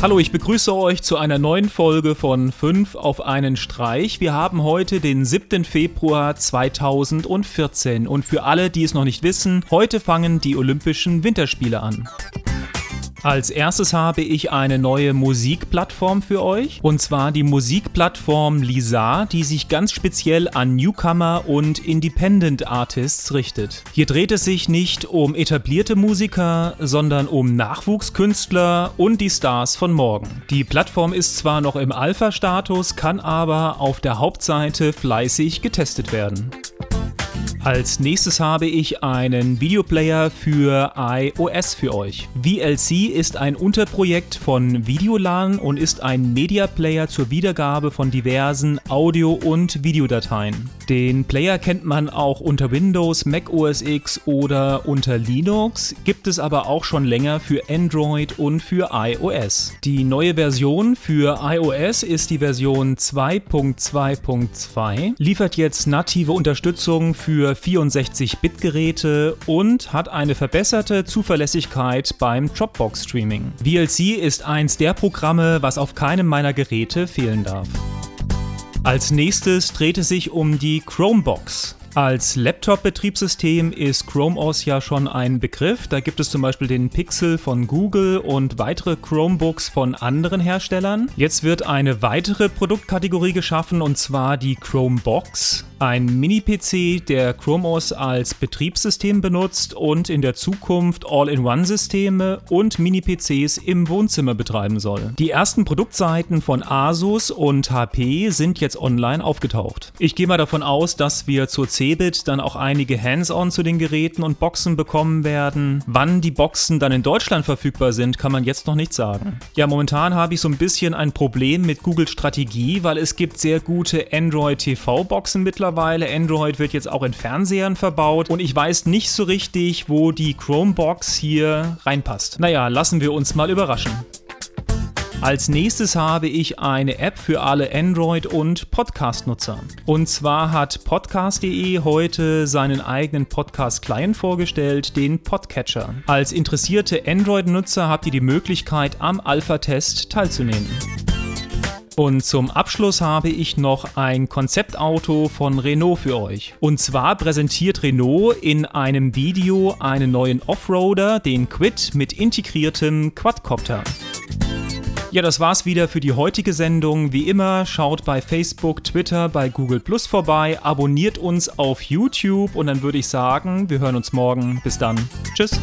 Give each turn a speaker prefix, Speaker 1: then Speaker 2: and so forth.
Speaker 1: Hallo, ich begrüße euch zu einer neuen Folge von 5 auf einen Streich. Wir haben heute den 7. Februar 2014 und für alle, die es noch nicht wissen, heute fangen die Olympischen Winterspiele an. Als erstes habe ich eine neue Musikplattform für euch. Und zwar die Musikplattform Lisa, die sich ganz speziell an Newcomer und Independent Artists richtet. Hier dreht es sich nicht um etablierte Musiker, sondern um Nachwuchskünstler und die Stars von morgen. Die Plattform ist zwar noch im Alpha-Status, kann aber auf der Hauptseite fleißig getestet werden. Als nächstes habe ich einen Videoplayer für iOS für euch. VLC ist ein Unterprojekt von Videolan und ist ein Media Player zur Wiedergabe von diversen Audio- und Videodateien. Den Player kennt man auch unter Windows, Mac OS X oder unter Linux, gibt es aber auch schon länger für Android und für iOS. Die neue Version für iOS ist die Version 2.2.2, liefert jetzt native Unterstützung für 64-Bit-Geräte und hat eine verbesserte Zuverlässigkeit beim Dropbox-Streaming. VLC ist eins der Programme, was auf keinem meiner Geräte fehlen darf. Als nächstes dreht es sich um die Chromebox. Als Laptop-Betriebssystem ist Chrome OS ja schon ein Begriff. Da gibt es zum Beispiel den Pixel von Google und weitere Chromebooks von anderen Herstellern. Jetzt wird eine weitere Produktkategorie geschaffen und zwar die Chromebox. Ein Mini-PC, der Chrome OS als Betriebssystem benutzt und in der Zukunft All-in-One-Systeme und Mini-PCs im Wohnzimmer betreiben soll. Die ersten Produktseiten von Asus und HP sind jetzt online aufgetaucht. Ich gehe mal davon aus, dass wir zur Cebit dann auch einige Hands-on zu den Geräten und Boxen bekommen werden. Wann die Boxen dann in Deutschland verfügbar sind, kann man jetzt noch nicht sagen. Ja, momentan habe ich so ein bisschen ein Problem mit Googles Strategie, weil es gibt sehr gute Android TV-Boxen mittlerweile. Android wird jetzt auch in Fernsehern verbaut und ich weiß nicht so richtig, wo die Chromebox hier reinpasst. Naja, lassen wir uns mal überraschen. Als nächstes habe ich eine App für alle Android- und Podcast-Nutzer. Und zwar hat podcast.de heute seinen eigenen Podcast-Client vorgestellt, den Podcatcher. Als interessierte Android-Nutzer habt ihr die Möglichkeit, am Alpha-Test teilzunehmen. Und zum Abschluss habe ich noch ein Konzeptauto von Renault für euch. Und zwar präsentiert Renault in einem Video einen neuen Offroader, den Quid, mit integriertem Quadcopter. Ja, das war's wieder für die heutige Sendung. Wie immer, schaut bei Facebook, Twitter, bei Google Plus vorbei, abonniert uns auf YouTube und dann würde ich sagen, wir hören uns morgen. Bis dann. Tschüss.